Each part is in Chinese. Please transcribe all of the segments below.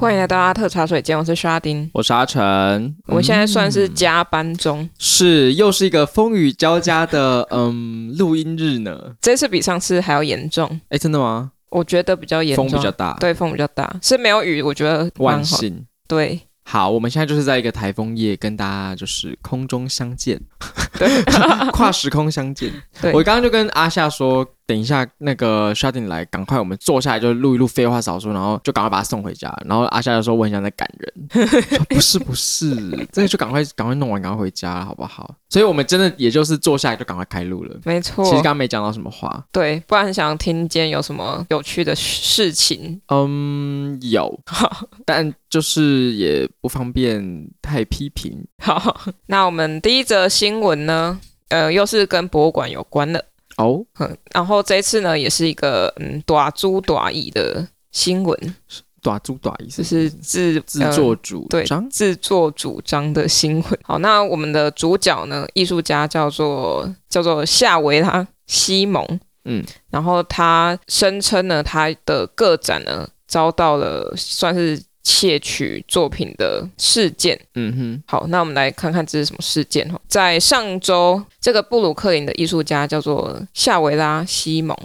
欢迎来到阿特茶水间，我是沙丁，我是阿成。我们现在算是加班中，嗯、是又是一个风雨交加的嗯录音日呢。这次比上次还要严重，哎，真的吗？我觉得比较严重，风比较大，对，风比较大，是没有雨，我觉得万幸，对。好，我们现在就是在一个台风夜跟大家就是空中相见，对，跨时空相见。对，我刚刚就跟阿夏说，等一下那个 Sharding 来，赶快我们坐下来就录一录废话少说，然后就赶快把他送回家。然后阿夏就说我很像在赶人，不是不是，这个就赶快赶快弄完，赶快回家好不好？所以我们真的也就是坐下来就赶快开录了。没错，其实刚刚没讲到什么话，对，不然很想听见有什么有趣的事情。嗯，有，但就是也不方便太批评。好，那我们第一则新闻呢，呃，又是跟博物馆有关的。哦，嗯，然后这一次呢，也是一个嗯，短租短意的新闻，短租短意就是自自作主张、呃，对，自作主张的新闻。好，那我们的主角呢，艺术家叫做叫做夏维拉西蒙，嗯，然后他声称呢，他的个展呢遭到了算是。窃取作品的事件，嗯哼，好，那我们来看看这是什么事件哈。在上周，这个布鲁克林的艺术家叫做夏维拉西蒙，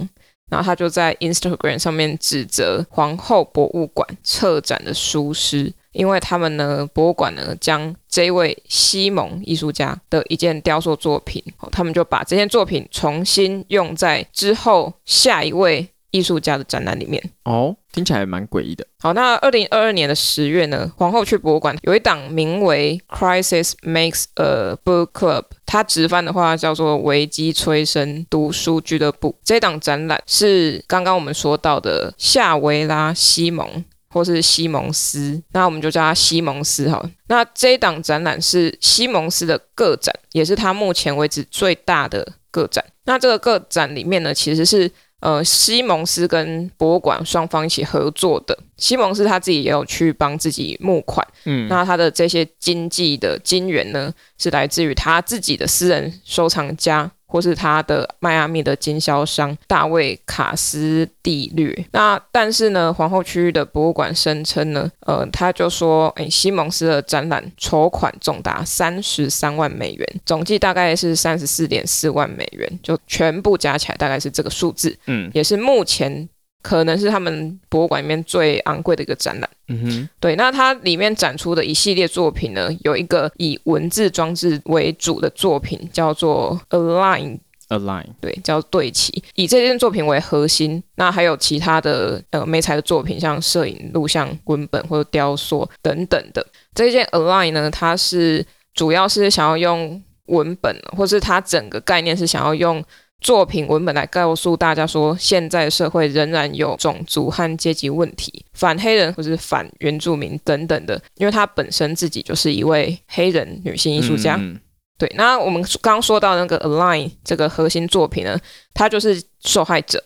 然后他就在 Instagram 上面指责皇后博物馆策展的疏失，因为他们呢，博物馆呢将这位西蒙艺术家的一件雕塑作品，他们就把这件作品重新用在之后下一位。艺术家的展览里面哦，听起来蛮诡异的。好，那二零二二年的十月呢，皇后区博物馆有一档名为 “Crisis Makes a Book Club”，它直翻的话叫做“危机催生读书俱乐部”。这档展览是刚刚我们说到的夏维拉西蒙，或是西蒙斯，那我们就叫他西蒙斯好了。那这一档展览是西蒙斯的个展，也是他目前为止最大的个展。那这个个展里面呢，其实是。呃，西蒙斯跟博物馆双方一起合作的。西蒙斯他自己也有去帮自己募款，嗯，那他的这些经济的金源呢，是来自于他自己的私人收藏家。或是他的迈阿密的经销商大卫卡斯蒂略，那但是呢，皇后区域的博物馆声称呢，呃，他就说，诶，西蒙斯的展览筹款重达三十三万美元，总计大概是三十四点四万美元，就全部加起来大概是这个数字，嗯，也是目前。可能是他们博物馆里面最昂贵的一个展览。嗯哼，对，那它里面展出的一系列作品呢，有一个以文字装置为主的作品，叫做 Align。Align，对，叫对齐。以这件作品为核心，那还有其他的呃媒材的作品，像摄影、录像、文本或者雕塑等等的。这件 Align 呢，它是主要是想要用文本，或是它整个概念是想要用。作品文本来告诉大家说，现在社会仍然有种族和阶级问题，反黑人或是反原住民等等的。因为他本身自己就是一位黑人女性艺术家。嗯嗯、对，那我们刚刚说到那个 Align 这个核心作品呢，它就是受害者。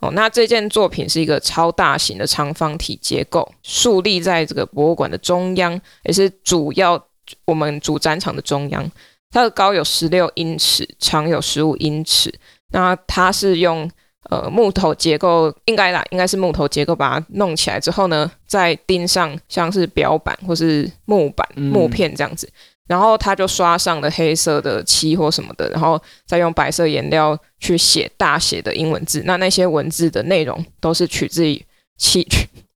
哦，那这件作品是一个超大型的长方体结构，竖立在这个博物馆的中央，也是主要我们主展场的中央。它的高有十六英尺，长有十五英尺。那它是用呃木头结构，应该啦，应该是木头结构把它弄起来之后呢，再钉上像是标板或是木板、木片这样子。嗯、然后它就刷上了黑色的漆或什么的，然后再用白色颜料去写大写的英文字。那那些文字的内容都是取自于取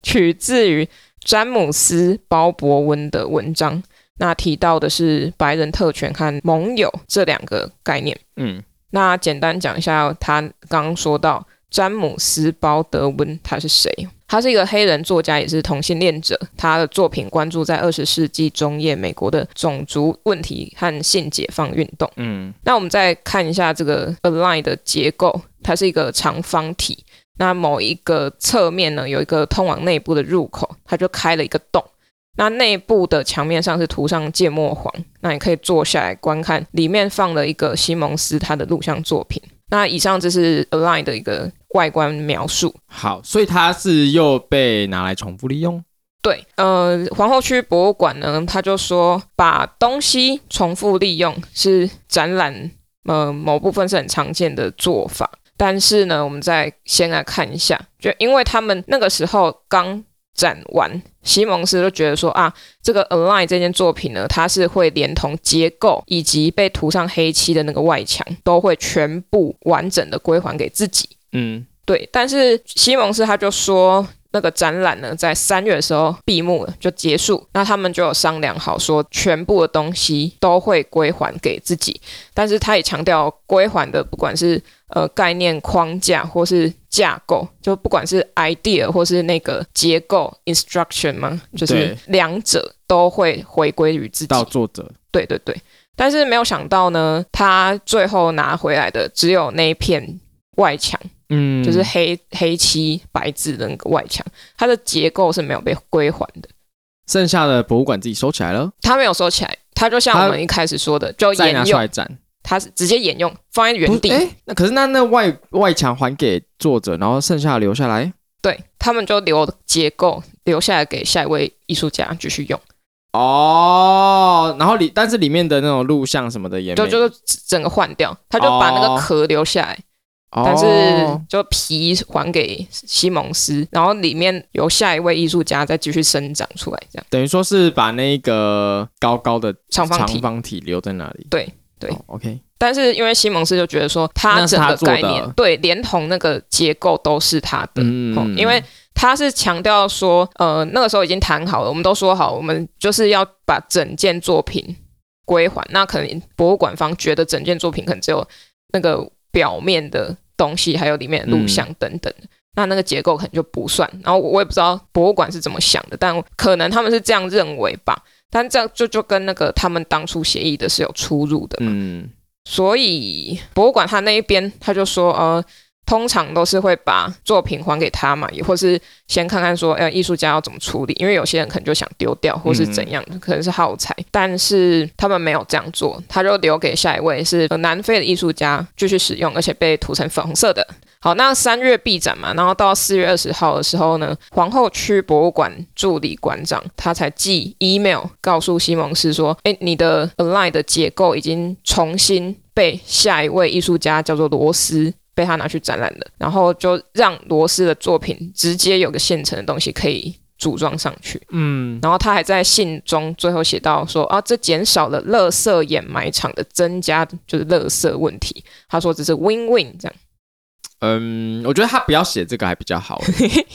取自于詹姆斯鲍伯温的文章。那提到的是白人特权和盟友这两个概念。嗯，那简单讲一下，他刚刚说到詹姆斯·鲍德温他是谁？他是一个黑人作家，也是同性恋者。他的作品关注在二十世纪中叶美国的种族问题和性解放运动。嗯，那我们再看一下这个 Align 的结构，它是一个长方体。那某一个侧面呢，有一个通往内部的入口，它就开了一个洞。那内部的墙面上是涂上芥末黄，那你可以坐下来观看，里面放了一个西蒙斯他的录像作品。那以上这是 Align 的一个外观描述。好，所以它是又被拿来重复利用？对，呃，皇后区博物馆呢，他就说把东西重复利用是展览呃某部分是很常见的做法，但是呢，我们再先来看一下，就因为他们那个时候刚。展完，西蒙斯就觉得说啊，这个 Align 这件作品呢，它是会连同结构以及被涂上黑漆的那个外墙，都会全部完整的归还给自己。嗯，对。但是西蒙斯他就说。那个展览呢，在三月的时候闭幕了，就结束。那他们就有商量好，说全部的东西都会归还给自己。但是他也强调，归还的不管是呃概念框架或是架构，就不管是 idea 或是那个结构 instruction 嘛，就是两者都会回归于自己。到作者。对对对。但是没有想到呢，他最后拿回来的只有那一片外墙。嗯，就是黑黑漆白字的那个外墙，它的结构是没有被归还的。剩下的博物馆自己收起来了。他没有收起来，他就像我们一开始说的，就沿用。再拿出来展。它是直接沿用，放在原地。哎，那可是那那外外墙还给作者，然后剩下留下来。对，他们就留结构留下来给下一位艺术家继续用。哦，然后里但是里面的那种录像什么的也，就就是整个换掉，他就把那个壳留下来。哦但是就皮还给西蒙斯，然后里面由下一位艺术家再继续生长出来，这样等于说是把那个高高的长方体长方体留在那里。对对、哦、，OK。但是因为西蒙斯就觉得说，他整个概念对，连同那个结构都是他的，嗯，因为他是强调说，呃，那个时候已经谈好了，我们都说好，我们就是要把整件作品归还。那可能博物馆方觉得整件作品可能只有那个。表面的东西，还有里面的录像等等，嗯、那那个结构可能就不算。然后我也不知道博物馆是怎么想的，但可能他们是这样认为吧。但这样就就跟那个他们当初协议的是有出入的嘛。嗯，所以博物馆他那一边他就说，呃。通常都是会把作品还给他嘛，也或是先看看说，呃，艺术家要怎么处理，因为有些人可能就想丢掉，或是怎样，嗯、可能是耗材。但是他们没有这样做，他就留给下一位是南非的艺术家继续使用，而且被涂成粉红色的。好，那三月闭展嘛，然后到四月二十号的时候呢，皇后区博物馆助理馆长他才寄 email 告诉西蒙斯说，哎，你的 Align 的结构已经重新被下一位艺术家叫做罗斯。被他拿去展览了，然后就让罗斯的作品直接有个现成的东西可以组装上去。嗯，然后他还在信中最后写到说啊，这减少了垃圾掩埋场的增加，就是垃圾问题。他说这是 win win 这样。嗯，我觉得他不要写这个还比较好，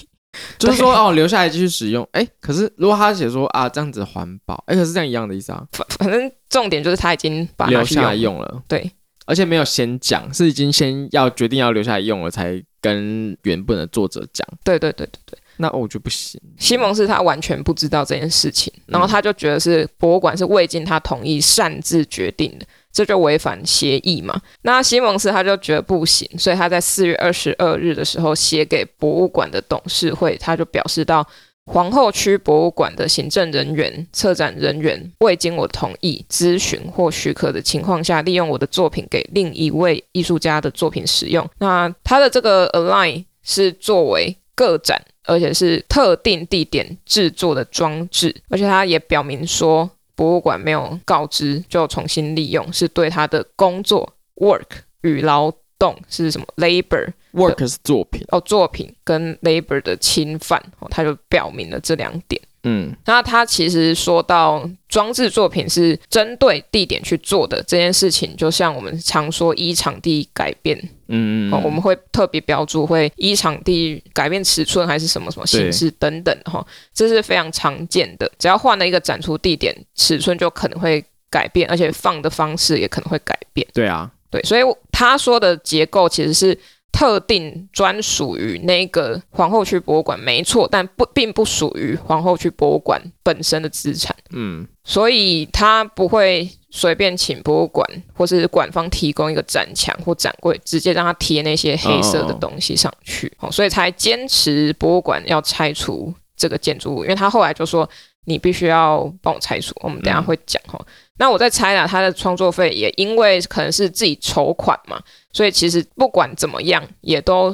就是说哦，留下来继续使用。哎，可是如果他写说啊，这样子环保，哎，可是这样一样的意思啊。反反正重点就是他已经把留下来用了，对。而且没有先讲，是已经先要决定要留下来用了，才跟原本的作者讲。对对对对对，那我觉得不行。西蒙是他完全不知道这件事情，然后他就觉得是博物馆是未经他同意擅自决定的，这就违反协议嘛。那西蒙斯他就觉得不行，所以他在四月二十二日的时候写给博物馆的董事会，他就表示到。皇后区博物馆的行政人员、策展人员未经我同意、咨询或许可的情况下，利用我的作品给另一位艺术家的作品使用。那他的这个 Align 是作为个展，而且是特定地点制作的装置，而且他也表明说，博物馆没有告知就重新利用，是对他的工作 work 与劳动是什么 labor。Work 是作品哦，作品跟 labor 的侵犯哦，他就表明了这两点。嗯，那他其实说到装置作品是针对地点去做的这件事情，就像我们常说依场地改变，嗯嗯，哦，我们会特别标注会依场地改变尺寸还是什么什么形式等等哈，这是非常常见的。只要换了一个展出地点，尺寸就可能会改变，而且放的方式也可能会改变。对啊，对，所以他说的结构其实是。特定专属于那个皇后区博物馆没错，但不并不属于皇后区博物馆本身的资产。嗯，所以他不会随便请博物馆或是馆方提供一个展墙或展柜，直接让他贴那些黑色的东西上去。哦，所以才坚持博物馆要拆除这个建筑物，因为他后来就说。你必须要帮我拆除，我们等下会讲哈。嗯、那我在猜啦，他的创作费也因为可能是自己筹款嘛，所以其实不管怎么样，也都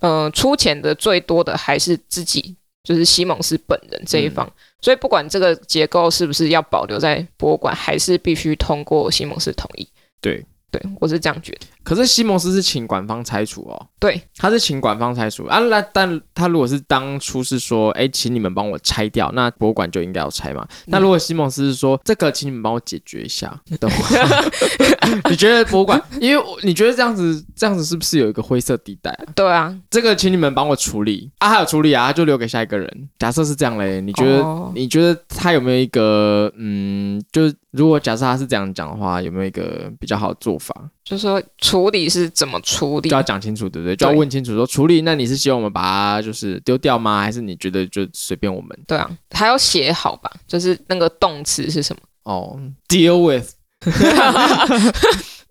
嗯、呃、出钱的最多的还是自己，就是西蒙斯本人这一方。嗯、所以不管这个结构是不是要保留在博物馆，还是必须通过西蒙斯同意。对对，我是这样觉得。可是西蒙斯是请馆方拆除哦，对，他是请馆方拆除啊。那但他如果是当初是说，哎，请你们帮我拆掉，那博物馆就应该要拆嘛。那、嗯、如果西蒙斯是说，这个请你们帮我解决一下的话，你觉得博物馆？因为你觉得这样子，这样子是不是有一个灰色地带啊？对啊，这个请你们帮我处理啊，还有处理啊，就留给下一个人。假设是这样嘞，你觉得、哦？你觉得他有没有一个嗯，就是如果假设他是这样讲的话，有没有一个比较好的做法？就是说处理是怎么处理，就要讲清楚，对不对？就要问清楚说处理，那你是希望我们把它就是丢掉吗？还是你觉得就随便我们？对啊，还要写好吧？就是那个动词是什么？哦、oh，deal with，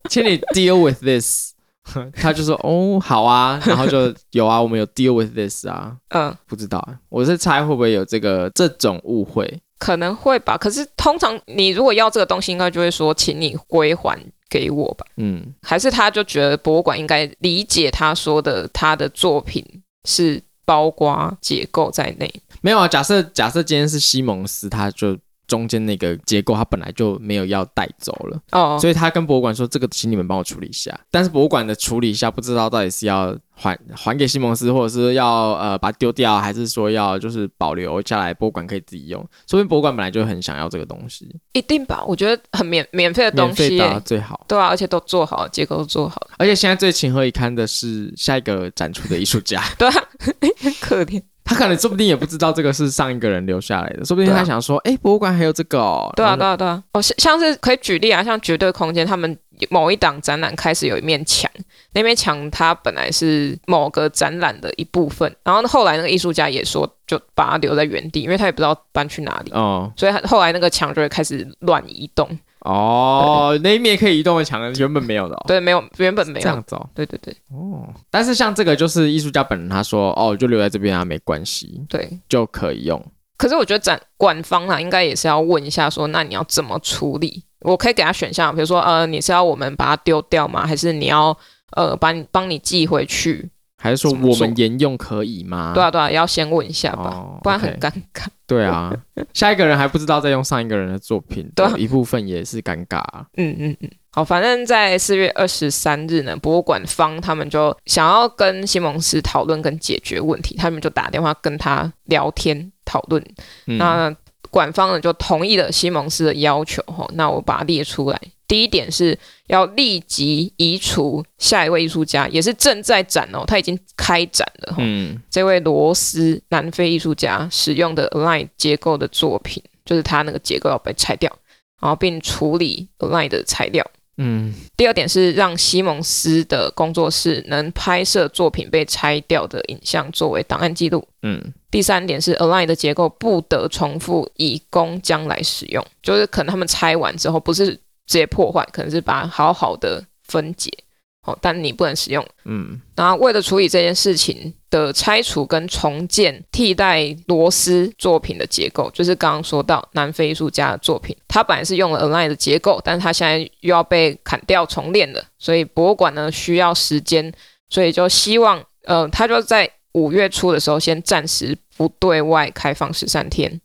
请你 deal with this。他就说哦，好啊，然后就有啊，我们有 deal with this 啊。嗯，不知道，我是猜会不会有这个这种误会？可能会吧。可是通常你如果要这个东西，应该就会说，请你归还给我吧。嗯，还是他就觉得博物馆应该理解他说的，他的作品是包括结构在内。没有啊，假设假设今天是西蒙斯，他就。中间那个结构，他本来就没有要带走了哦，oh. 所以他跟博物馆说：“这个请你们帮我处理一下。”但是博物馆的处理一下，不知道到底是要还还给西蒙斯，或者是要呃把它丢掉，还是说要就是保留下来，博物馆可以自己用。说明博物馆本来就很想要这个东西，一定吧？我觉得很免免费的东西，免费的最好，对啊，而且都做好了，结构都做好了，而且现在最情何以堪的是下一个展出的艺术家，对啊，很可怜。他可能说不定也不知道这个是上一个人留下来的，说不定他想说，哎、啊，博物馆还有这个哦。对啊，对啊，对啊。哦，像像是可以举例啊，像绝对空间，他们某一档展览开始有一面墙，那面墙它本来是某个展览的一部分，然后后来那个艺术家也说，就把它留在原地，因为他也不知道搬去哪里。哦。所以他后来那个墙就会开始乱移动。哦，那一面可以移动的墙原本没有的、哦，对，没有，原本没有这样子、哦，对对对，哦，但是像这个就是艺术家本人他说，哦，就留在这边啊，没关系，对，就可以用。可是我觉得展馆方啊，应该也是要问一下说，那你要怎么处理？我可以给他选项，比如说，呃，你是要我们把它丢掉吗？还是你要呃，把你帮你寄回去？还是说我们沿用可以吗？对啊，对啊，要先问一下吧，哦、不然很尴尬。对啊，下一个人还不知道在用上一个人的作品，对，一部分也是尴尬。嗯嗯嗯。好，反正在四月二十三日呢，博物馆方他们就想要跟西蒙斯讨论跟解决问题，他们就打电话跟他聊天讨论。嗯、那馆方呢就同意了西蒙斯的要求。吼，那我把它列出来。第一点是要立即移除下一位艺术家，也是正在展哦，他已经开展了。嗯，这位罗斯南非艺术家使用的 Align 结构的作品，就是他那个结构要被拆掉，然后并处理 Align 的材料。嗯，第二点是让西蒙斯的工作室能拍摄作品被拆掉的影像作为档案记录。嗯，第三点是 Align 的结构不得重复，以供将来使用，就是可能他们拆完之后不是。直接破坏，可能是把它好好的分解，哦，但你不能使用。嗯，然后为了处理这件事情的拆除跟重建，替代螺丝作品的结构，就是刚刚说到南非艺术家的作品，他本来是用了 Align 的结构，但是他现在又要被砍掉重练了，所以博物馆呢需要时间，所以就希望，呃，他就在五月初的时候先暂时不对外开放十三天，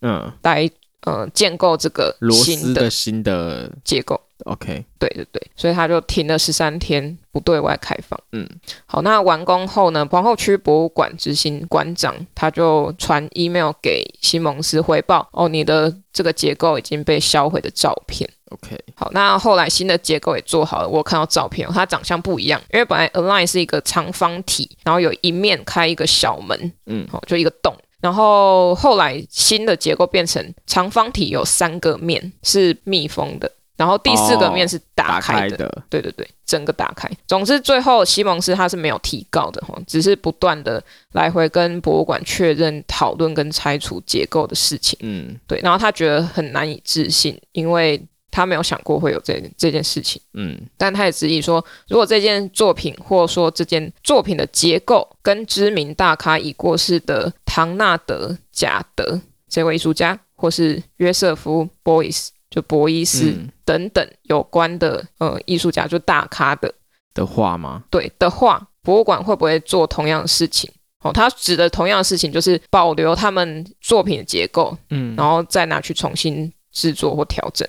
嗯，来。呃，建构这个新的新的结构，OK，对对对，所以他就停了十三天，不对外开放。嗯，好，那完工后呢，皇后区博物馆执行馆长他就传 email 给西蒙斯汇报，哦，你的这个结构已经被销毁的照片。OK，好，那后来新的结构也做好了，我看到照片，它长相不一样，因为本来 Align 是一个长方体，然后有一面开一个小门，嗯，好，就一个洞。然后后来新的结构变成长方体，有三个面是密封的，然后第四个面是打开的。哦，开的。对对对，整个打开。总之最后西蒙斯他是没有提告的哈，只是不断的来回跟博物馆确认讨论跟拆除结构的事情。嗯，对。然后他觉得很难以置信，因为。他没有想过会有这这件事情，嗯，但他也质疑说，如果这件作品或者说这件作品的结构跟知名大咖已过世的唐纳德贾德这位艺术家，或是约瑟夫波伊斯就博伊斯等等有关的呃艺术家，就大咖的的话吗？对的话，博物馆会不会做同样的事情？哦，他指的同样的事情就是保留他们作品的结构，嗯，然后再拿去重新制作或调整。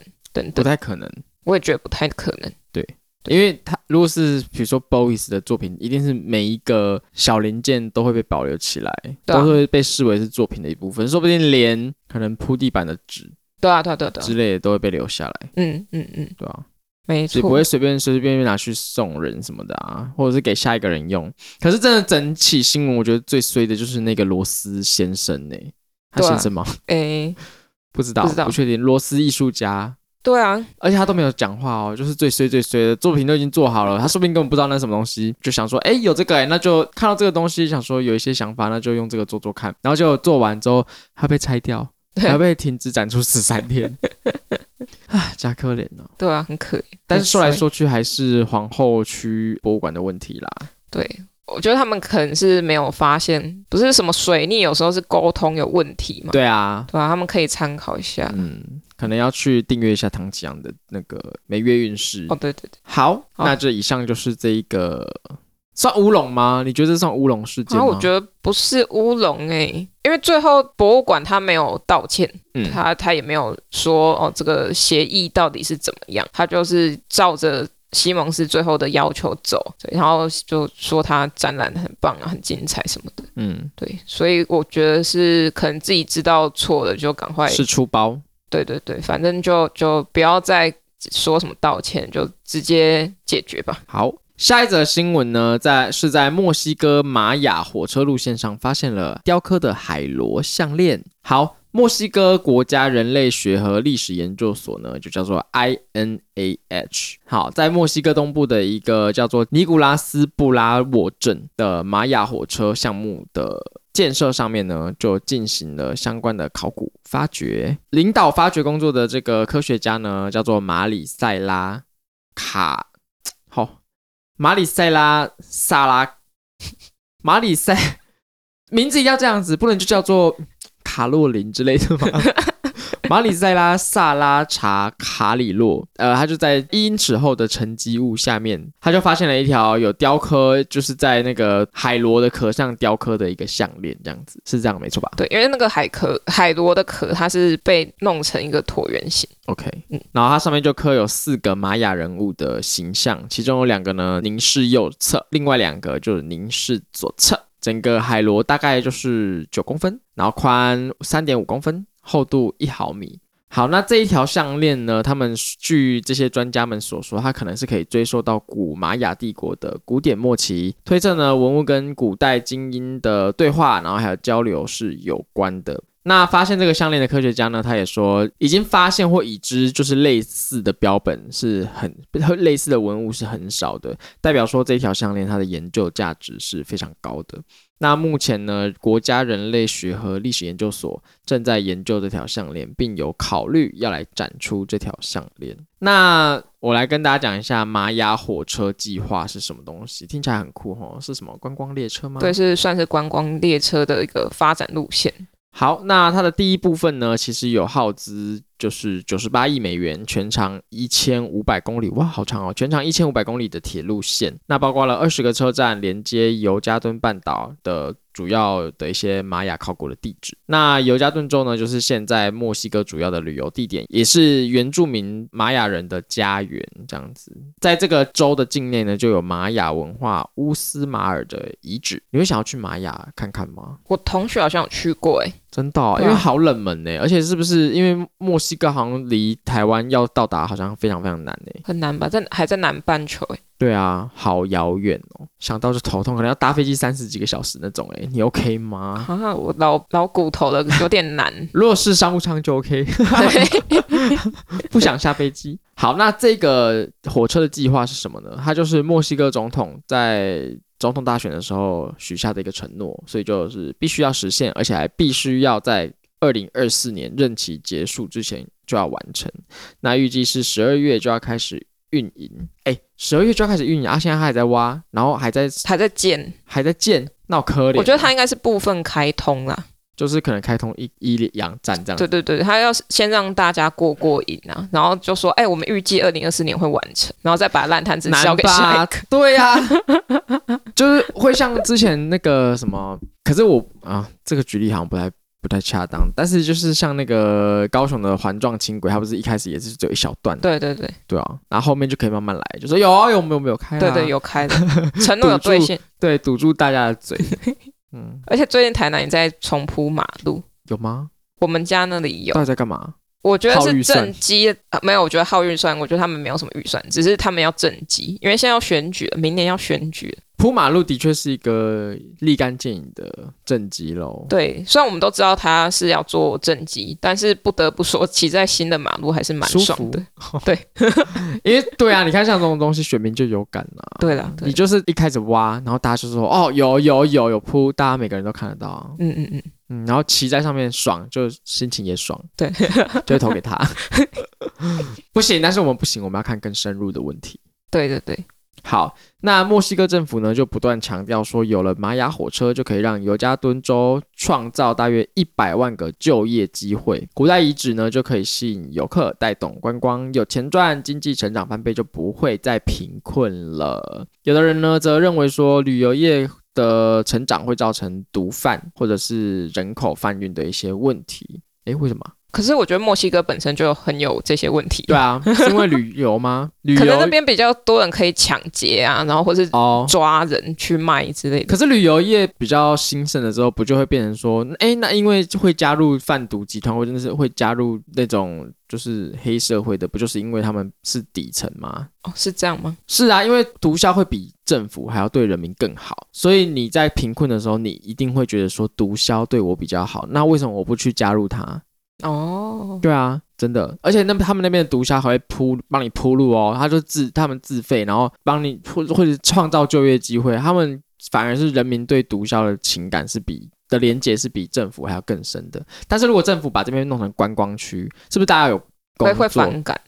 不太可能，我也觉得不太可能。对因为他如果是比如说 Bowie 的作品，一定是每一个小零件都会被保留起来，啊、都会被视为是作品的一部分，说不定连可能铺地板的纸，对啊，对对对，之类的都会被留下来。嗯嗯嗯，对啊，没错，不会随便随随便便拿去送人什么的啊，或者是给下一个人用。可是真的整起新闻，我觉得最衰的就是那个罗斯先生呢、欸，他先生吗？哎、啊。欸不知道，不知道，不确定。罗斯艺术家，对啊，而且他都没有讲话哦，就是最衰最衰的作品都已经做好了，他说不定根本不知道那是什么东西，就想说，哎，有这个哎，那就看到这个东西，想说有一些想法，那就用这个做做看，然后就做完之后，他被拆掉，还被停止展出十三天，啊，假可怜哦。对啊，很可怜。但是说来说去，还是皇后区博物馆的问题啦。对。我觉得他们可能是没有发现，不是什么水逆，有时候是沟通有问题嘛。对啊，对啊，他们可以参考一下。嗯，可能要去订阅一下唐吉阳的那个每月运势。哦，对对对。好，好，那这以上就是这一个算乌龙吗？你觉得这算乌龙事件吗？我觉得不是乌龙哎，因为最后博物馆他没有道歉，嗯，他他也没有说哦这个协议到底是怎么样，他就是照着。西蒙斯最后的要求走，对，然后就说他展览很棒啊，很精彩什么的，嗯，对，所以我觉得是可能自己知道错了，就赶快是出包，对对对，反正就就不要再说什么道歉，就直接解决吧。好，下一则新闻呢，在是在墨西哥玛雅火车路线上发现了雕刻的海螺项链。好。墨西哥国家人类学和历史研究所呢，就叫做 INAH。好，在墨西哥东部的一个叫做尼古拉斯布拉沃镇的玛雅火车项目的建设上面呢，就进行了相关的考古发掘。领导发掘工作的这个科学家呢，叫做马里塞拉卡，好，马里塞拉萨拉，马里塞，名字一定要这样子，不能就叫做。卡洛琳之类的吗？马里塞拉萨拉查卡里洛，呃，他就在一英尺厚的沉积物下面，他就发现了一条有雕刻，就是在那个海螺的壳上雕刻的一个项链，这样子是这样没错吧？对，因为那个海壳海螺的壳，它是被弄成一个椭圆形。OK，嗯，然后它上面就刻有四个玛雅人物的形象，其中有两个呢凝视右侧，另外两个就是凝视左侧。整个海螺大概就是九公分，然后宽三点五公分，厚度一毫米。好，那这一条项链呢？他们据这些专家们所说，它可能是可以追溯到古玛雅帝国的古典末期，推测呢文物跟古代精英的对话，然后还有交流是有关的。那发现这个项链的科学家呢，他也说已经发现或已知，就是类似的标本是很类似的文物是很少的，代表说这条项链它的研究价值是非常高的。那目前呢，国家人类学和历史研究所正在研究这条项链，并有考虑要来展出这条项链。那我来跟大家讲一下玛雅火车计划是什么东西，听起来很酷哦，是什么观光列车吗？对，是算是观光列车的一个发展路线。好，那它的第一部分呢，其实有耗资就是九十八亿美元，全长一千五百公里，哇，好长哦！全长一千五百公里的铁路线，那包括了二十个车站，连接尤加敦半岛的。主要的一些玛雅考古的地址，那尤加敦州呢，就是现在墨西哥主要的旅游地点，也是原住民玛雅人的家园。这样子，在这个州的境内呢，就有玛雅文化乌斯马尔的遗址。你会想要去玛雅看看吗？我同学好像有去过，哎，真的、哦，因为好冷门呢，而且是不是因为墨西哥好像离台湾要到达好像非常非常难呢？很难吧？在还在南半球，哎。对啊，好遥远哦，想到就头痛，可能要搭飞机三十几个小时那种。哎，你 OK 吗？啊，我老老骨头了，有点难。如果是商务舱就 OK，不想下飞机。好，那这个火车的计划是什么呢？它就是墨西哥总统在总统大选的时候许下的一个承诺，所以就是必须要实现，而且还必须要在二零二四年任期结束之前就要完成。那预计是十二月就要开始。运营哎，十二月就要开始运营啊！现在他还在挖，然后还在还在建，还在建，那可怜。我觉得他应该是部分开通啦，就是可能开通一一两站这样。对对对，他要先让大家过过瘾啊，然后就说：“哎，我们预计二零二四年会完成，然后再把烂摊子交给下一个。”对呀、啊，就是会像之前那个什么，可是我啊，这个举例好像不太。不太恰当。但是就是像那个高雄的环状轻轨，它不是一开始也是只有一小段？对对对，对啊，然后后面就可以慢慢来，就说有啊有没有没有开、啊？对对有开的，承诺有兑现，对，堵住大家的嘴。嗯，而且最近台南也在重铺马路，有吗？我们家那里有。到底在干嘛？我觉得是正机、呃，没有，我觉得耗预算，我觉得他们没有什么预算，只是他们要正机，因为现在要选举了，明年要选举了。铺马路的确是一个立竿见影的政绩喽。对，虽然我们都知道他是要做政绩，但是不得不说，骑在新的马路还是蛮爽的。对，因为对啊，你看像这种东西，选民就有感啊。对了，你就是一开始挖，然后大家就说哦，有有有有铺，大家每个人都看得到。嗯嗯嗯嗯，然后骑在上面爽，就心情也爽。对，就会投给他。不行，但是我们不行，我们要看更深入的问题。对对对。好，那墨西哥政府呢就不断强调说，有了玛雅火车就可以让尤加敦州创造大约一百万个就业机会，古代遗址呢就可以吸引游客，带动观光，有钱赚，经济成长翻倍，就不会再贫困了。有的人呢则认为说，旅游业的成长会造成毒贩或者是人口贩运的一些问题。诶，为什么？可是我觉得墨西哥本身就很有这些问题。对啊，是因为旅游吗？旅游可能那边比较多人可以抢劫啊，然后或是抓人去卖之类的。可是旅游业比较兴盛的时候，不就会变成说，哎，那因为会加入贩毒集团，或者是会加入那种就是黑社会的，不就是因为他们是底层吗？哦，是这样吗？是啊，因为毒枭会比政府还要对人民更好，所以你在贫困的时候，你一定会觉得说毒枭对我比较好，那为什么我不去加入他？哦，oh. 对啊，真的，而且那他们那边的毒枭还会铺帮你铺路哦，他就自他们自费，然后帮你或或者创造就业机会，他们反而是人民对毒枭的情感是比的连结是比政府还要更深的。但是如果政府把这边弄成观光区，是不是大家有工作会会反感？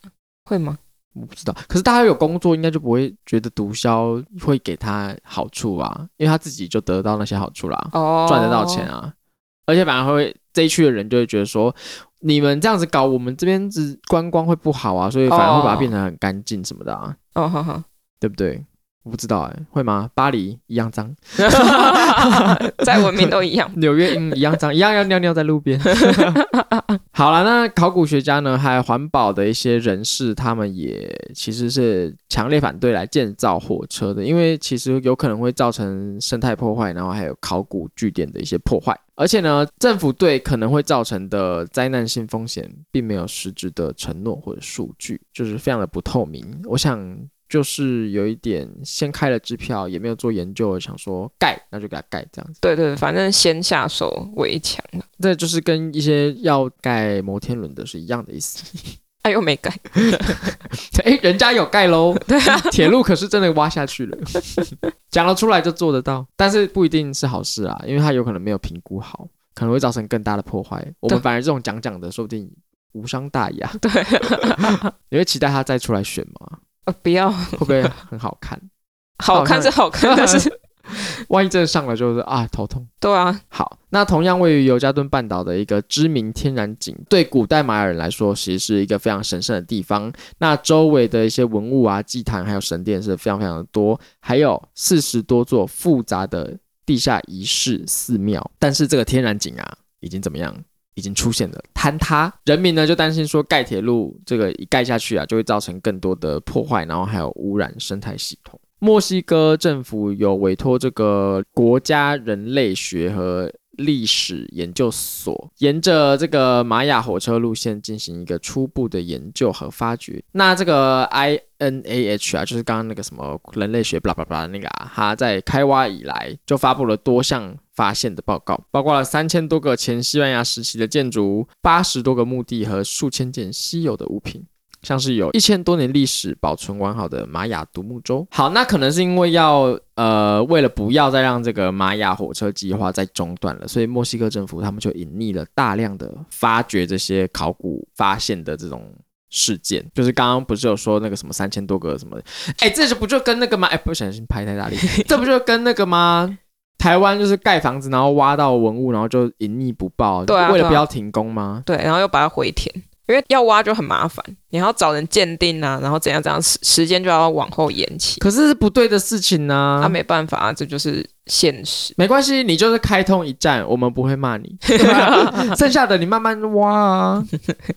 会吗？我不知道。可是大家有工作，应该就不会觉得毒枭会给他好处啊，因为他自己就得到那些好处啦，哦，oh. 赚得到钱啊，而且反而会。这一区的人就会觉得说，你们这样子搞，我们这边子观光会不好啊，所以反而会把它变成很干净什么的啊。哦，好好，对不对？我不知道哎、欸，会吗？巴黎一样脏，在文明都一样。纽约嗯一样脏，一样要尿尿在路边。好了，那考古学家呢，还有环保的一些人士，他们也其实是强烈反对来建造火车的，因为其实有可能会造成生态破坏，然后还有考古据点的一些破坏。而且呢，政府对可能会造成的灾难性风险，并没有实质的承诺或者数据，就是非常的不透明。我想。就是有一点先开了支票，也没有做研究，想说盖那就给它盖这样子。对 对，反正先下手为强。这就是跟一些要盖摩天轮的是一样的意思。他又没盖，哎，人家有盖喽。对啊，铁路可是真的挖下去了，讲了出来就做得到，但是不一定是好事啊，因为他有可能没有评估好，可能会造成更大的破坏。我们反而这种讲讲的，说不定无伤大雅。对，你会期待他再出来选吗？不要，会不会很好看？好看是好看，但是 万一真的上了，就是啊，头痛。对啊，好，那同样位于尤加敦半岛的一个知名天然景，对古代玛雅人来说，其实是一个非常神圣的地方。那周围的一些文物啊、祭坛还有神殿是非常非常的多，还有四十多座复杂的地下仪式寺庙。但是这个天然景啊，已经怎么样？已经出现了坍塌，人民呢就担心说盖铁路这个一盖下去啊，就会造成更多的破坏，然后还有污染生态系统。墨西哥政府有委托这个国家人类学和历史研究所，沿着这个玛雅火车路线进行一个初步的研究和发掘。那这个 INAH 啊，就是刚刚那个什么人类学，巴拉巴拉巴拉那个啊，它在开挖以来就发布了多项发现的报告，包括了三千多个前西班牙时期的建筑，八十多个墓地和数千件稀有的物品。像是有一千多年历史保存完好的玛雅独木舟。好，那可能是因为要呃，为了不要再让这个玛雅火车计划再中断了，所以墨西哥政府他们就隐匿了大量的发掘这些考古发现的这种事件。就是刚刚不是有说那个什么三千多个什么？哎，这就不就跟那个吗？哎，不小心拍太大力，这不就跟那个吗？台湾就是盖房子，然后挖到文物，然后就隐匿不报，对啊，为了不要停工吗？对，然后又把它回填。因为要挖就很麻烦，你要找人鉴定啊，然后怎样怎样，时时间就要往后延期。可是是不对的事情呢、啊，那、啊、没办法啊，这就是现实。没关系，你就是开通一站，我们不会骂你。剩下的你慢慢挖啊，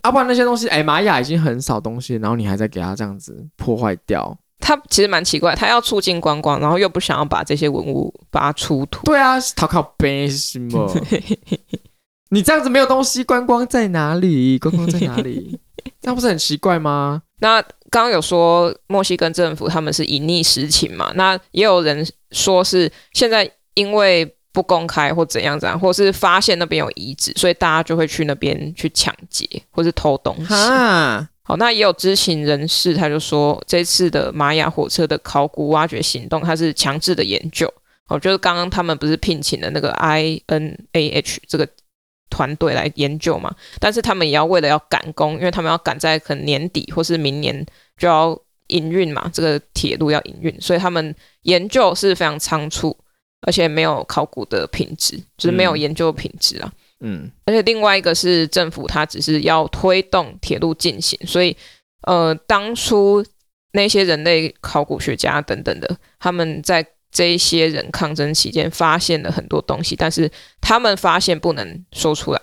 要、啊、不然那些东西，哎，玛雅已经很少东西，然后你还在给他这样子破坏掉。他其实蛮奇怪，他要促进观光，然后又不想要把这些文物把它出土。对啊，讨靠背什么？你这样子没有东西，观光在哪里？观光在哪里？这样不是很奇怪吗？那刚刚有说墨西哥政府他们是隐匿实情嘛？那也有人说是现在因为不公开或怎样怎样，或是发现那边有遗址，所以大家就会去那边去抢劫或是偷东西。哈好，那也有知情人士他就说，这次的玛雅火车的考古挖掘行动，它是强制的研究。哦，就是刚刚他们不是聘请了那个 INAH 这个。团队来研究嘛，但是他们也要为了要赶工，因为他们要赶在可能年底或是明年就要营运嘛，这个铁路要营运，所以他们研究是非常仓促，而且没有考古的品质，就是没有研究品质啊。嗯，而且另外一个是政府，它只是要推动铁路进行，所以呃，当初那些人类考古学家等等的，他们在。这一些人抗争期间发现了很多东西，但是他们发现不能说出来，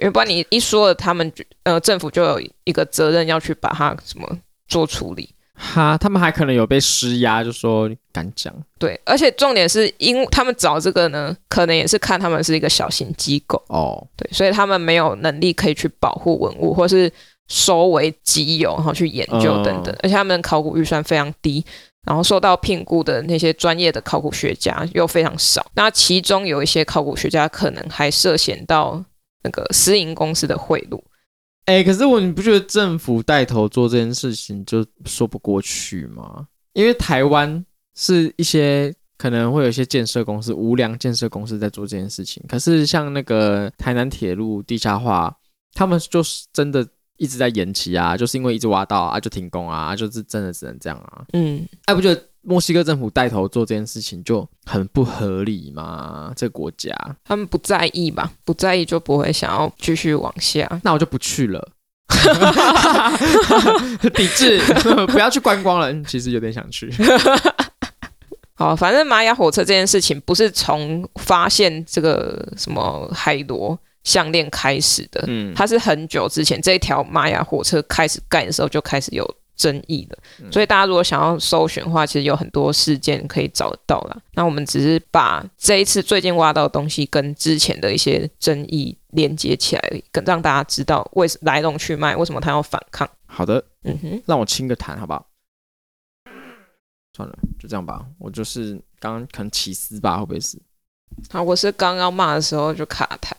因为不然你一说了，他们呃政府就有一个责任要去把它什么做处理。哈，他们还可能有被施压，就说敢讲。对，而且重点是因为他们找这个呢，可能也是看他们是一个小型机构哦，对，所以他们没有能力可以去保护文物，或是收为己有，然后去研究等等，哦、而且他们考古预算非常低。然后受到聘雇的那些专业的考古学家又非常少，那其中有一些考古学家可能还涉嫌到那个私营公司的贿赂。哎，可是我你不觉得政府带头做这件事情就说不过去吗？因为台湾是一些可能会有一些建设公司、无良建设公司在做这件事情，可是像那个台南铁路地下化，他们就是真的。一直在延期啊，就是因为一直挖到啊，就停工啊，就是真的只能这样啊。嗯，哎，不觉得墨西哥政府带头做这件事情就很不合理吗？这个国家他们不在意吧？不在意就不会想要继续往下。那我就不去了，抵制，不要去观光了。其实有点想去。好，反正玛雅火车这件事情不是从发现这个什么海螺。项链开始的，嗯，它是很久之前这一条玛雅火车开始盖的时候就开始有争议的，嗯、所以大家如果想要搜寻的话，其实有很多事件可以找得到啦。那我们只是把这一次最近挖到的东西跟之前的一些争议连接起来，跟让大家知道为来龙去脉，为什么他要反抗。好的，嗯哼，让我清个痰好不好？算了，就这样吧。我就是刚刚可能起司吧，会不会是？好，我是刚刚骂的时候就卡痰。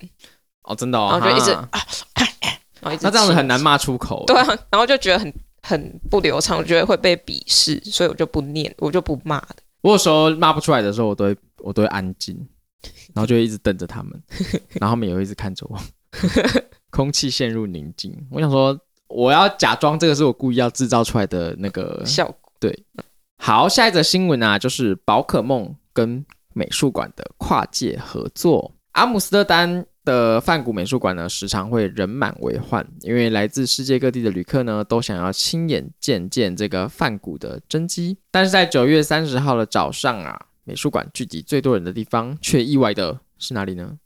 哦，真的哦，然后就一直，啊啊、那这样子很难骂出口。对啊，然后就觉得很很不流畅，我觉得会被鄙视，所以我就不念，我就不骂的。我有时候骂不出来的时候，我都会我都会安静，然后就一直瞪着他们，然后他们也会一直看着我，空气陷入宁静。我想说，我要假装这个是我故意要制造出来的那个效果。对，好，下一则新闻啊，就是宝可梦跟美术馆的跨界合作，阿姆斯特丹。的泛谷美术馆呢，时常会人满为患，因为来自世界各地的旅客呢，都想要亲眼见见这个泛谷的真迹。但是在九月三十号的早上啊，美术馆聚集最多人的地方，却意外的是哪里呢？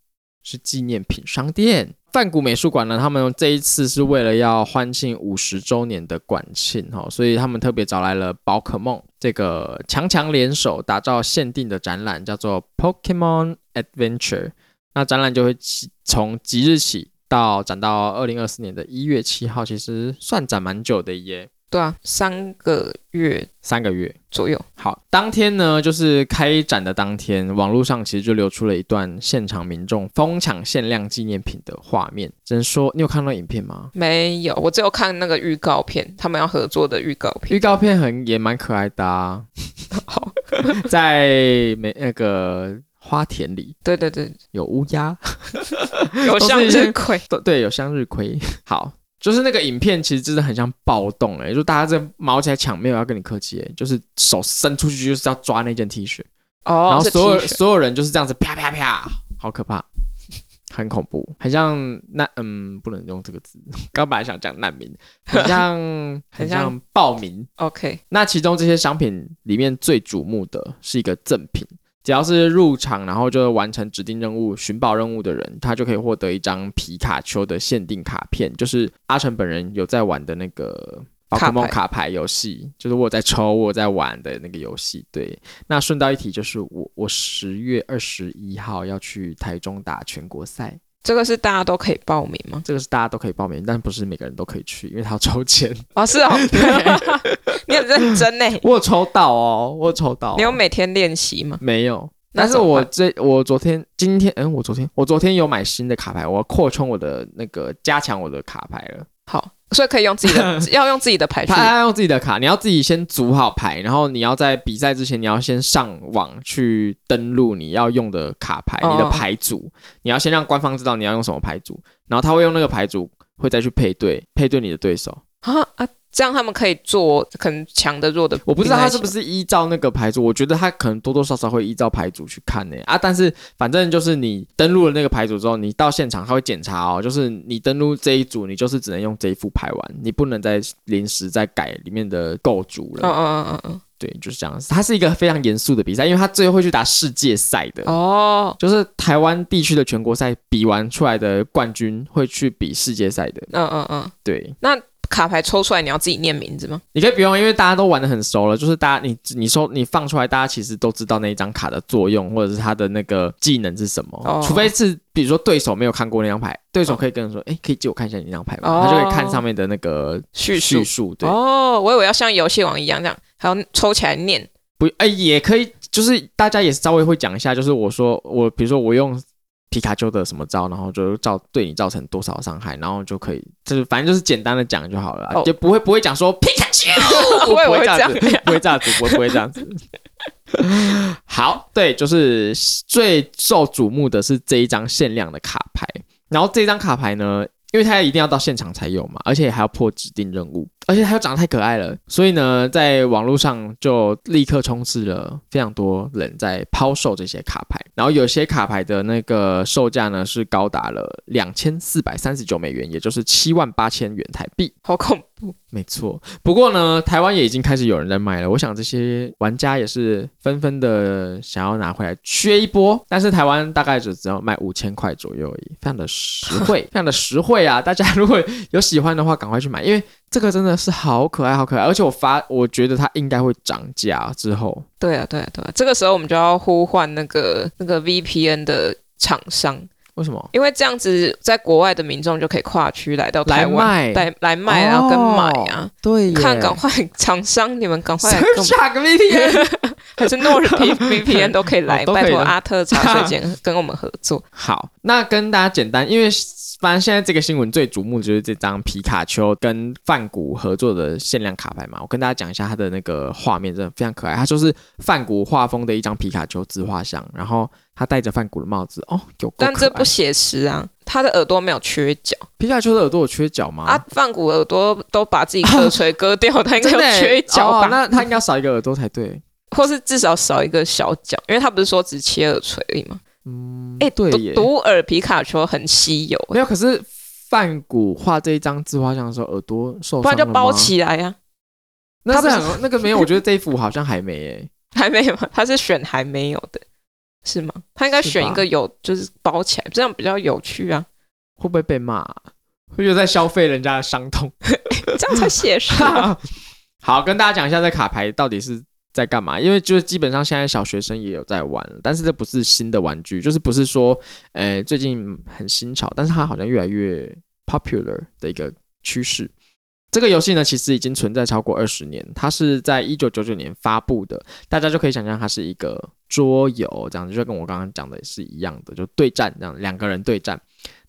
是纪念品商店。泛谷美术馆呢，他们这一次是为了要欢庆五十周年的馆庆哈，所以他们特别找来了宝可梦这个强强联手，打造限定的展览，叫做 Pokémon Adventure。那展览就会起从即日起到展到二零二四年的一月七号，其实算展蛮久的耶。对啊，三个月，三个月左右。好，当天呢，就是开展的当天，网络上其实就流出了一段现场民众疯抢限量纪念品的画面。只能说，你有看到影片吗？没有，我只有看那个预告片，他们要合作的预告片。预告片很也蛮可爱的啊。好，在没那个。花田里，对对对，有乌鸦，有向日葵，对，有向日葵。好，就是那个影片，其实真的很像暴动哎，就大家在毛起来抢，没有要跟你客气哎，就是手伸出去就是要抓那件 T 恤哦，然后所有所有人就是这样子啪啪啪，好可怕，很恐怖，很像难嗯，不能用这个字，刚本来想讲难民，很像 很像暴民。OK，那其中这些商品里面最瞩目的是一个赠品。只要是入场然后就完成指定任务、寻宝任务的人，他就可以获得一张皮卡丘的限定卡片，就是阿成本人有在玩的那个宝可梦卡牌游戏，就是我在抽、我在玩的那个游戏。对，那顺道一提，就是我我十月二十一号要去台中打全国赛。这个是大家都可以报名吗？这个是大家都可以报名，但不是每个人都可以去，因为他要抽签。哦，是哦，你很认真呢。我有抽到哦，我有抽到。你有每天练习吗？没有，但是我这我昨天、今天，嗯，我昨天我昨天有买新的卡牌，我要扩充我的那个加强我的卡牌了。好。所以可以用自己的，要用自己的牌。他要用自己的卡，你要自己先组好牌，然后你要在比赛之前，你要先上网去登录你要用的卡牌，你的牌组，你要先让官方知道你要用什么牌组，然后他会用那个牌组，会再去配对，配对你的对手。啊啊！这样他们可以做可能强的弱的，我不知道他是不是依照那个牌组，我觉得他可能多多少少会依照牌组去看呢、欸。啊。但是反正就是你登录了那个牌组之后，你到现场他会检查哦，就是你登录这一组，你就是只能用这一副牌玩，你不能再临时再改里面的构筑了。嗯嗯嗯嗯嗯，对，就是这样子。它是一个非常严肃的比赛，因为他最后会去打世界赛的哦，就是台湾地区的全国赛比完出来的冠军会去比世界赛的。嗯嗯嗯，对，那。卡牌抽出来，你要自己念名字吗？你可以不用，因为大家都玩得很熟了。就是大家，你你说你放出来，大家其实都知道那一张卡的作用，或者是它的那个技能是什么。哦、除非是比如说对手没有看过那张牌，对手可以跟你说：“哎、哦，可以借我看一下你那张牌吗？”他、哦、就可以看上面的那个叙叙述。对哦，我以为要像游戏王一样这样，还要抽起来念。不，哎，也可以，就是大家也稍微会讲一下，就是我说我，比如说我用。皮卡丘的什么招，然后就造对你造成多少伤害，然后就可以，就是反正就是简单的讲就好了，就不会 不会讲说皮卡丘，不会不会这样子，不会这样子，不会不会这样子。好，对，就是最受瞩目的是这一张限量的卡牌，然后这张卡牌呢，因为它一定要到现场才有嘛，而且还要破指定任务。而且它又长得太可爱了，所以呢，在网络上就立刻充斥了非常多人在抛售这些卡牌，然后有些卡牌的那个售价呢是高达了两千四百三十九美元，也就是七万八千元台币，好恐怖。没错，不过呢，台湾也已经开始有人在卖了，我想这些玩家也是纷纷的想要拿回来缺一波，但是台湾大概只只要卖五千块左右而已，非常的实惠，非常的实惠啊！大家如果有喜欢的话，赶快去买，因为。这个真的是好可爱，好可爱，而且我发，我觉得它应该会涨价之后。对啊，对啊，对啊，这个时候我们就要呼唤那个那个 VPN 的厂商。为什么？因为这样子，在国外的民众就可以跨区来到台湾来卖，来来卖啊，跟买啊。对，看，赶快厂商，你们 赶快下个 VPN，还是 Nord VPN 都可以来，拜托阿特茶水间跟我们合作。好，那跟大家简单，因为。反正现在这个新闻最瞩目的就是这张皮卡丘跟范谷合作的限量卡牌嘛，我跟大家讲一下它的那个画面，真的非常可爱。它就是范谷画风的一张皮卡丘自画像，然后他戴着梵谷的帽子哦，有。但这不写实啊，他的耳朵没有缺角。皮卡丘的耳朵有缺角吗？啊，梵谷耳朵都把自己耳垂割掉，他应该有缺角吧？哦，那他应该少一个耳朵才对，或是至少少一个小角，因为他不是说只切耳垂而已吗？嗯，哎、欸，对耶，独耳皮卡丘很稀有。没有，可是梵谷画这一张自画像的时候，耳朵受伤了？不然就包起来呀、啊。那是很那个没有，我觉得这一幅好像还没诶，还没有，他是选还没有的，是吗？他应该选一个有，就是包起来，这样比较有趣啊。会不会被骂？会不会在消费人家的伤痛？这样才写实。好，跟大家讲一下这卡牌到底是。在干嘛？因为就是基本上现在小学生也有在玩，但是这不是新的玩具，就是不是说，呃，最近很新潮，但是它好像越来越 popular 的一个趋势。这个游戏呢，其实已经存在超过二十年，它是在一九九九年发布的，大家就可以想象它是一个桌游，这样子就跟我刚刚讲的是一样的，就对战这样，两个人对战。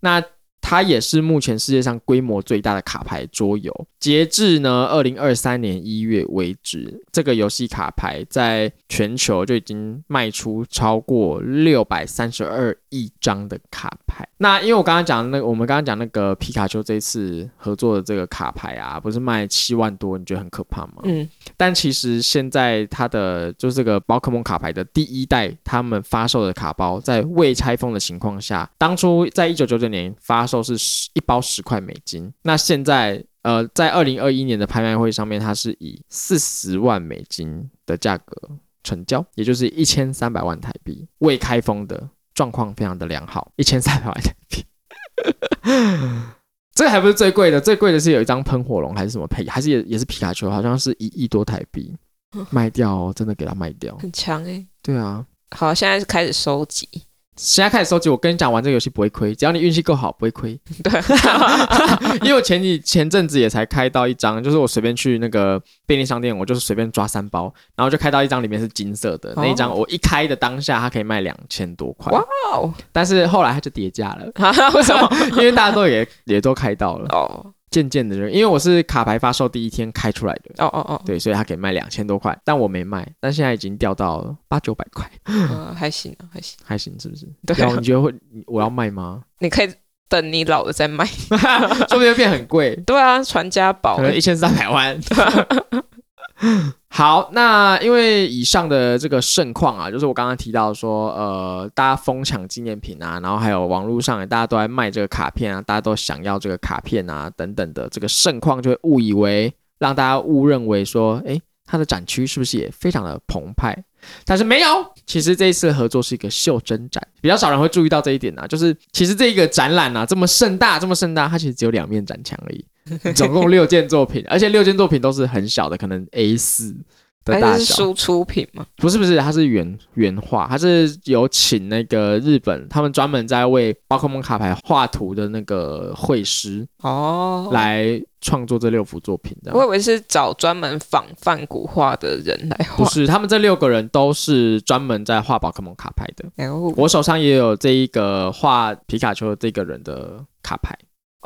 那它也是目前世界上规模最大的卡牌桌游。截至呢，二零二三年一月为止，这个游戏卡牌在全球就已经卖出超过六百三十二亿张的卡牌。那因为我刚刚讲那个，我们刚刚讲那个皮卡丘这次合作的这个卡牌啊，不是卖七万多，你觉得很可怕吗？嗯。但其实现在它的就是这个宝可梦卡牌的第一代，他们发售的卡包，在未拆封的情况下，当初在一九九九年发售。都是十一包十块美金，那现在呃，在二零二一年的拍卖会上面，它是以四十万美金的价格成交，也就是一千三百万台币，未开封的状况非常的良好，一千三百万台币。这个还不是最贵的，最贵的是有一张喷火龙还是什么配，还是也也是皮卡丘，好像是一亿多台币，卖掉哦，真的给他卖掉，很强哎、欸。对啊，好，现在是开始收集。现在开始收集，我跟你讲，玩这个游戏不会亏，只要你运气够好，不会亏。对，因为我前几前阵子也才开到一张，就是我随便去那个便利商店，我就是随便抓三包，然后就开到一张，里面是金色的、哦、那一张，我一开的当下，它可以卖两千多块。哇哦！但是后来它就跌价了，为什么？因为大家都也也都开到了。哦。渐渐的，因为我是卡牌发售第一天开出来的，哦哦哦，对，所以他可以卖两千多块，但我没卖，但现在已经掉到八九百块，嗯，还行啊，还行，还行，是不是？对，你觉得会我要卖吗？你可以等你老了再卖，说不定会变很贵。对啊，传家宝，可能一千三百万。好，那因为以上的这个盛况啊，就是我刚刚提到说，呃，大家疯抢纪念品啊，然后还有网络上大家都在卖这个卡片啊，大家都想要这个卡片啊，等等的这个盛况，就会误以为让大家误认为说，诶，它的展区是不是也非常的澎湃？但是没有，其实这一次的合作是一个袖珍展，比较少人会注意到这一点啊，就是其实这一个展览啊，这么盛大，这么盛大，它其实只有两面展墙而已。总共六件作品，而且六件作品都是很小的，可能 A 四的大小。输出品吗？不是不是，它是原原画，它是有请那个日本他们专门在为宝可梦卡牌画图的那个绘师哦来创作这六幅作品的。我以为是找专门仿梵谷画的人来画，不是，他们这六个人都是专门在画宝可梦卡牌的。哦，我手上也有这一个画皮卡丘的这个人的卡牌。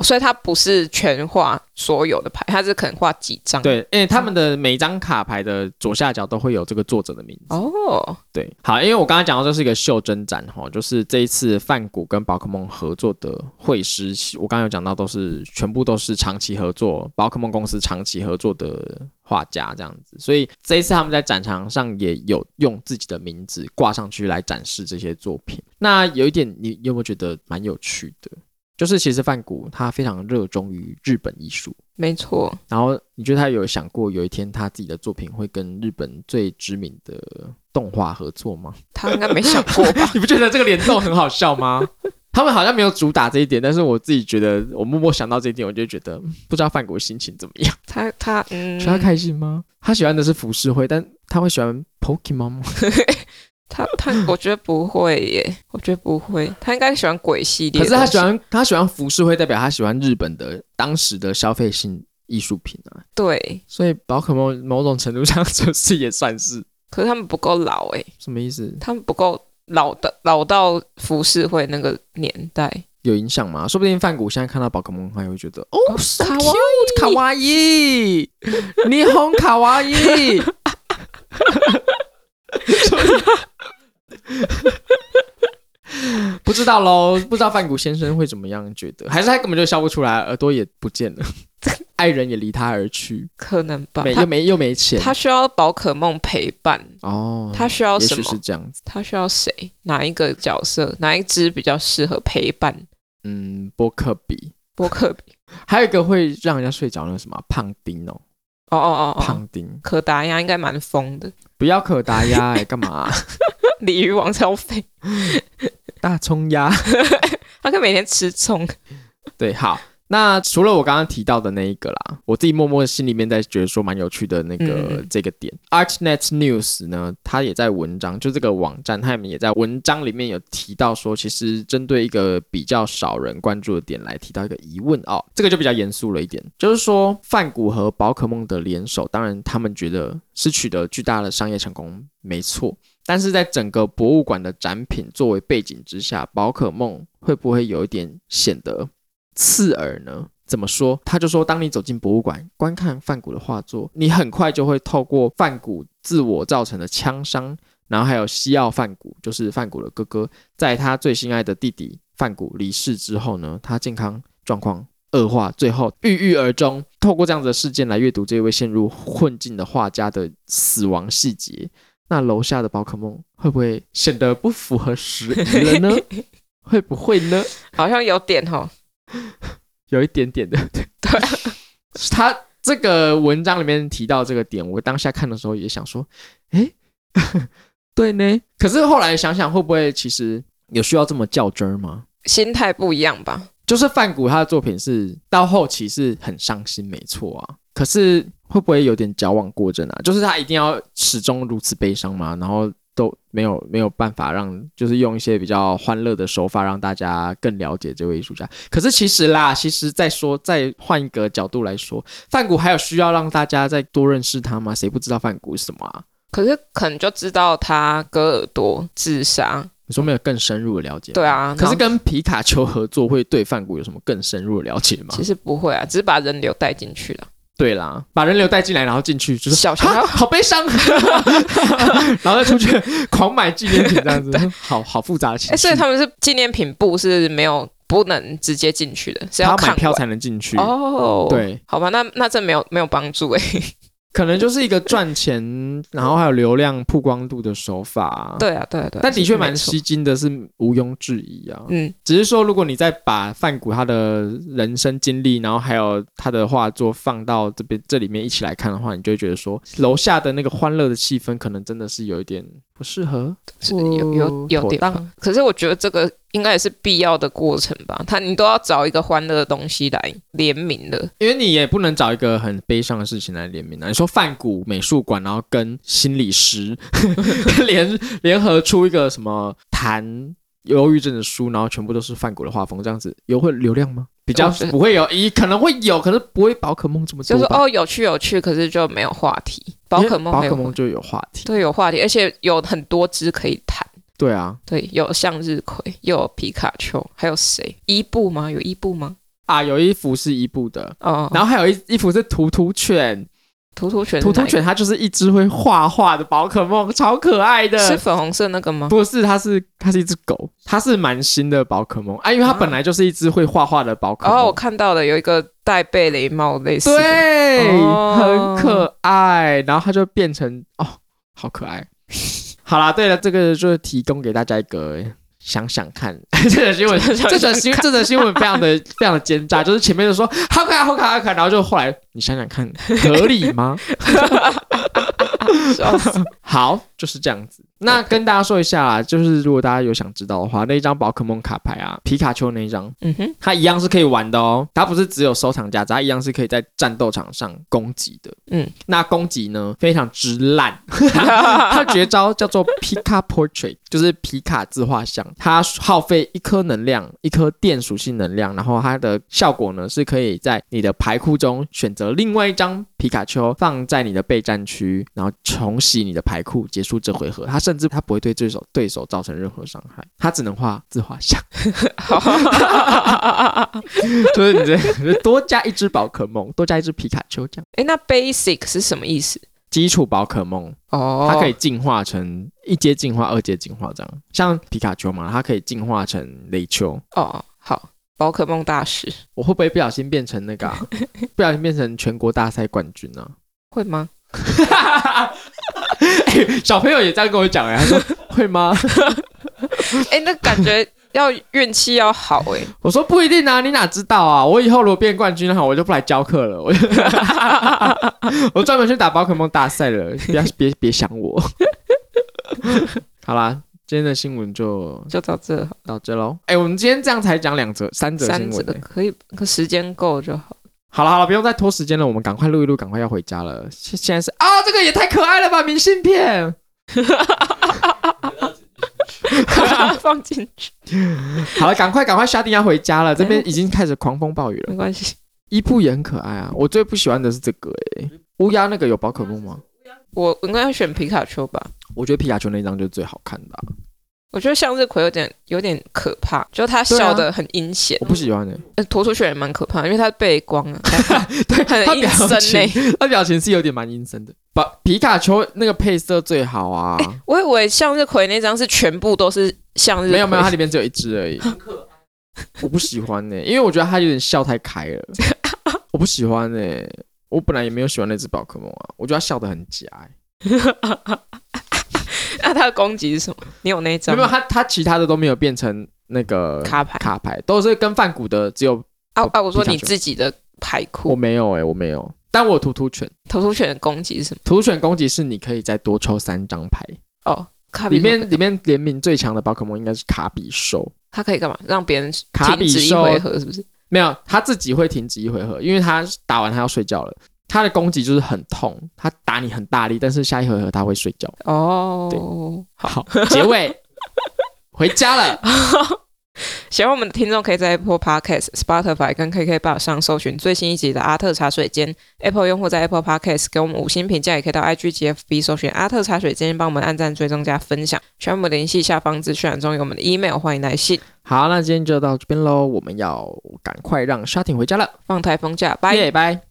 所以它不是全画所有的牌，它是可能画几张。对，因为他们的每张卡牌的左下角都会有这个作者的名字。哦，对，好，因为我刚刚讲到这是一个袖珍展哈，就是这一次梵谷跟宝可梦合作的绘师，我刚刚有讲到都是全部都是长期合作，宝可梦公司长期合作的画家这样子，所以这一次他们在展场上也有用自己的名字挂上去来展示这些作品。那有一点，你有没有觉得蛮有趣的？就是其实范谷他非常热衷于日本艺术，没错。然后你觉得他有想过有一天他自己的作品会跟日本最知名的动画合作吗？他应该没想过吧？你不觉得这个联动很好笑吗？他们好像没有主打这一点，但是我自己觉得，我默默想到这一点，我就觉得不知道范谷心情怎么样。他他嗯，他开心吗？他喜欢的是浮世绘，但他会喜欢 Pokemon 吗？他他，我觉得不会耶，我觉得不会，他应该喜欢鬼系列。可是他喜欢他喜欢浮世绘，代表他喜欢日本的当时的消费性艺术品啊。对，所以宝可梦某种程度上 就是也算是。可是他们不够老哎，什么意思？他们不够老的老到浮世绘那个年代，有影响吗？说不定范谷现在看到宝可梦，他也会觉得哦，卡哇伊，卡哇伊，霓虹卡哇伊。不知道喽，不知道范谷先生会怎么样觉得，还是他根本就笑不出来，耳朵也不见了，爱人也离他而去，可能吧？没又没又没钱，他需要宝可梦陪伴哦，他需要什么？是这样子，他需要谁？哪一个角色？哪一只比较适合陪伴？嗯，波克比，波克比，还有一个会让人家睡着那个什么胖丁哦，哦哦哦，胖丁，可达鸭应该蛮疯的，不要可达鸭 哎，干嘛、啊？鲤鱼王超肥，大葱鸭，他可以每天吃葱。对，好。那除了我刚刚提到的那一个啦，我自己默默心里面在觉得说蛮有趣的那个、嗯、这个点，ArtNet News 呢，它也在文章，就这个网站，他们也在文章里面有提到说，其实针对一个比较少人关注的点来提到一个疑问哦，这个就比较严肃了一点，就是说梵谷和宝可梦的联手，当然他们觉得是取得巨大的商业成功，没错。但是在整个博物馆的展品作为背景之下，宝可梦会不会有一点显得刺耳呢？怎么说？他就说，当你走进博物馆观看范谷的画作，你很快就会透过范谷自我造成的枪伤，然后还有西奥范谷，就是范谷的哥哥，在他最心爱的弟弟范谷离世之后呢，他健康状况恶化，最后郁郁而终。透过这样子的事件来阅读这位陷入困境的画家的死亡细节。那楼下的宝可梦会不会显得不符合时宜了呢？会不会呢？好像有点哈，有一点点的。对，对他这个文章里面提到这个点，我当下看的时候也想说，诶，对呢。可是后来想想，会不会其实有需要这么较真儿吗？心态不一样吧。就是梵谷他的作品是到后期是很伤心，没错啊。可是会不会有点矫枉过正啊？就是他一定要始终如此悲伤吗？然后都没有没有办法让，就是用一些比较欢乐的手法让大家更了解这位艺术家。可是其实啦，其实再说再换一个角度来说，梵谷还有需要让大家再多认识他吗？谁不知道梵谷是什么啊？可是可能就知道他割耳朵自杀。你说没有更深入的了解？对啊，可是跟皮卡丘合作会对梵谷有什么更深入的了解吗？其实不会啊，只是把人流带进去了。对啦，把人流带进来，然后进去就是小熊好悲伤，然后再出去狂买纪念品这样子，好好复杂的情绪。哎，所以他们是纪念品部是没有不能直接进去的，是要买票才能进去哦。对，好吧，那那这没有没有帮助哎。可能就是一个赚钱，然后还有流量曝光度的手法。对啊，对啊，对啊。但的确蛮吸睛的，是毋庸置疑啊。嗯，只是说，如果你再把范谷他的人生经历，然后还有他的画作放到这边这里面一起来看的话，你就会觉得说，楼下的那个欢乐的气氛，可能真的是有一点不适合，是有有有点。可是我觉得这个。应该也是必要的过程吧，他你都要找一个欢乐的东西来联名的，因为你也不能找一个很悲伤的事情来联名啊。你说梵谷美术馆，然后跟心理师 联联合出一个什么谈忧郁症的书，然后全部都是梵谷的画风，这样子有会流量吗？比较不会有，一可能会有，可是不会宝可梦这么多。就是哦，有趣有趣，可是就没有话题。宝可梦宝可梦就有话题，对，有话题，而且有很多只可以谈。对啊，对，有向日葵，又有皮卡丘，还有谁？伊布吗？有伊布吗？啊，有一幅是伊布的哦，然后还有一一幅是图图犬，图图犬，图图犬，它就是一只会画画的宝可梦，超可爱的，是粉红色那个吗？不是，它是它是一只狗，它是蛮新的宝可梦啊，因为它本来就是一只会画画的宝可梦。哦，我看到了，有一个戴贝雷帽类似，对，哦、很可爱，然后它就变成哦，好可爱。好啦，对了，这个就是提供给大家一个想想看，这则新闻，这则新这则新闻非常的 非常的奸诈，就是前面就说好可爱好可爱好可爱，然后就后来你想想看，合理吗？好，就是这样子。那跟大家说一下啦，就是如果大家有想知道的话，那一张宝可梦卡牌啊，皮卡丘那一张，嗯哼，它一样是可以玩的哦。它不是只有收藏价值，它一样是可以在战斗场上攻击的。嗯，那攻击呢非常之烂，它绝招叫做皮卡 Portrait，就是皮卡自画像。它耗费一颗能量，一颗电属性能量，然后它的效果呢是可以在你的牌库中选择另外一张皮卡丘放在你的备战区，然后重洗你的牌库，结束这回合。它甚至它不会对对手对手造成任何伤害，它只能画自画像。就是你这多加一只宝可梦，多加一只皮卡丘这样。哎，那 basic 是什么意思？基础宝可梦哦，它可以进化成一阶进化、二阶进化这样。像皮卡丘嘛，它可以进化成雷丘。哦，好，宝可梦大师，我会不会不小心变成那个、啊？不小心变成全国大赛冠军呢、啊？会吗？欸、小朋友也这样跟我讲哎，他说 会吗？哎、欸，那感觉要运气要好哎。我说不一定啊，你哪知道啊？我以后如果变冠军的话，我就不来教课了，我 我专门去打宝可梦大赛了，不要别别想我。好啦，今天的新闻就就到这到这喽。哎、欸，我们今天这样才讲两则、三则新闻，可以，可时间够就好。好了好了，不用再拖时间了，我们赶快录一录，赶快要回家了。现现在是啊，这个也太可爱了吧，明信片，放进去。好了，赶快赶快下定要回家了，这边已经开始狂风暴雨了。没关系，伊布也很可爱啊，我最不喜欢的是这个哎、欸，乌鸦那个有宝可梦吗？我应该要选皮卡丘吧，我觉得皮卡丘那张就是最好看的、啊。我觉得向日葵有点有点可怕，就他笑得很阴险、啊，我不喜欢的、欸。呃，图图犬也蛮可怕，因为他背光啊，对，很阴森诶，他表情是有点蛮阴森的。把皮卡丘那个配色最好啊、欸！我以为向日葵那张是全部都是向日葵，没有没有，它里面只有一只而已。我不喜欢呢、欸，因为我觉得它有点笑太开了，我不喜欢呢、欸。我本来也没有喜欢那只宝可梦啊，我觉得它笑得很假、欸。那它的攻击是什么？你有那张？没有，他他其他的都没有变成那个卡牌，卡牌都是跟范谷的，只有啊啊！我说你自己的牌库，我没有哎、欸，我没有。但我有图图犬，图图犬的攻击是什么？图图犬攻击是你可以再多抽三张牌。哦，卡比里面里面联名最强的宝可梦应该是卡比兽。它可以干嘛？让别人卡比兽一回合是不是？没有，他自己会停止一回合，因为他打完他要睡觉了。他的攻击就是很痛，他打你很大力，但是下一回合他会睡觉。哦，对，好，结尾回家了。喜欢我们的听众可以在 Apple Podcast、Spotify 跟 KKBOX 上搜寻最新一集的阿特茶水间。Apple 用户在 Apple Podcast 给我们五星评价，也可以到 IG GFB 搜寻阿特茶水间，帮我们按赞、追踪、加分享。喜欢我们联系下方资讯栏中有我们的 email，欢迎来信。好，那今天就到这边喽，我们要赶快让沙婷回家了，放台风假，拜拜。